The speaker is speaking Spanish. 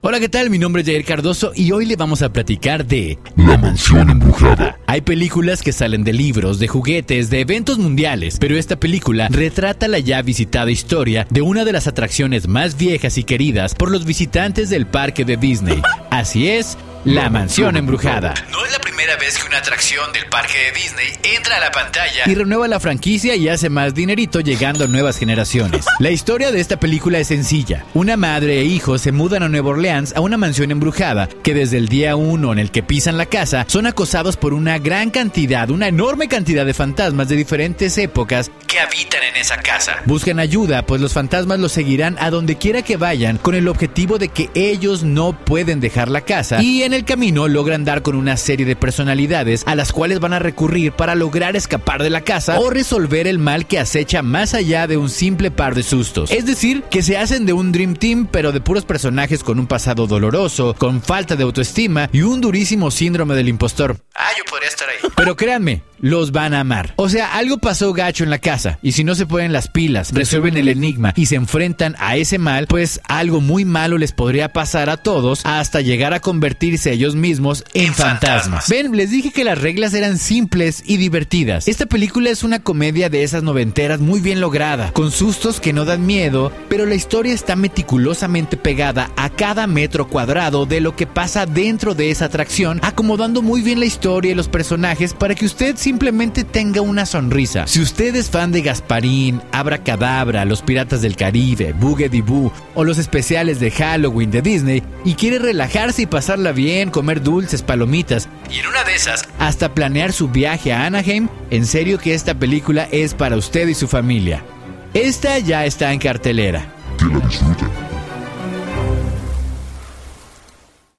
Hola, ¿qué tal? Mi nombre es Jair Cardoso y hoy le vamos a platicar de La mansión embrujada. Hay películas que salen de libros, de juguetes, de eventos mundiales, pero esta película retrata la ya visitada historia de una de las atracciones más viejas y queridas por los visitantes del parque de Disney. Así es, la mansión embrujada. No es la primera vez que una atracción del parque de Disney entra a la pantalla y renueva la franquicia y hace más dinerito llegando a nuevas generaciones. La historia de esta película es sencilla. Una madre e hijo se mudan a Nueva Orleans a una mansión embrujada que desde el día uno en el que pisan la casa son acosados por una gran cantidad, una enorme cantidad de fantasmas de diferentes épocas que habitan casa. Buscan ayuda, pues los fantasmas los seguirán a donde quiera que vayan con el objetivo de que ellos no pueden dejar la casa y en el camino logran dar con una serie de personalidades a las cuales van a recurrir para lograr escapar de la casa o resolver el mal que acecha más allá de un simple par de sustos. Es decir, que se hacen de un Dream Team pero de puros personajes con un pasado doloroso, con falta de autoestima y un durísimo síndrome del impostor. Ah, yo podría estar ahí. Pero créanme, los van a amar. O sea, algo pasó gacho en la casa y si no se ponen las pilas, resuelven el enigma y se enfrentan a ese mal, pues algo muy malo les podría pasar a todos hasta llegar a convertirse ellos mismos en, fantasmas. Ven, les dije que las reglas eran simples y divertidas. Esta película es una comedia de esas noventeras muy bien lograda, con sustos que no dan miedo, pero la historia está meticulosamente pegada a cada metro cuadrado de lo que pasa dentro de esa atracción, acomodando muy bien la historia y los personajes para que usted simplemente tenga una sonrisa. Si usted es fan de Gasparín, Abracadabra, Los Piratas del Caribe, Boogie Boo o los especiales de Halloween de Disney y quiere relajarse y pasarla bien, comer dulces, palomitas y en una de esas hasta planear su viaje a Anaheim, en serio que esta película es para usted y su familia. Esta ya está en cartelera. Que la.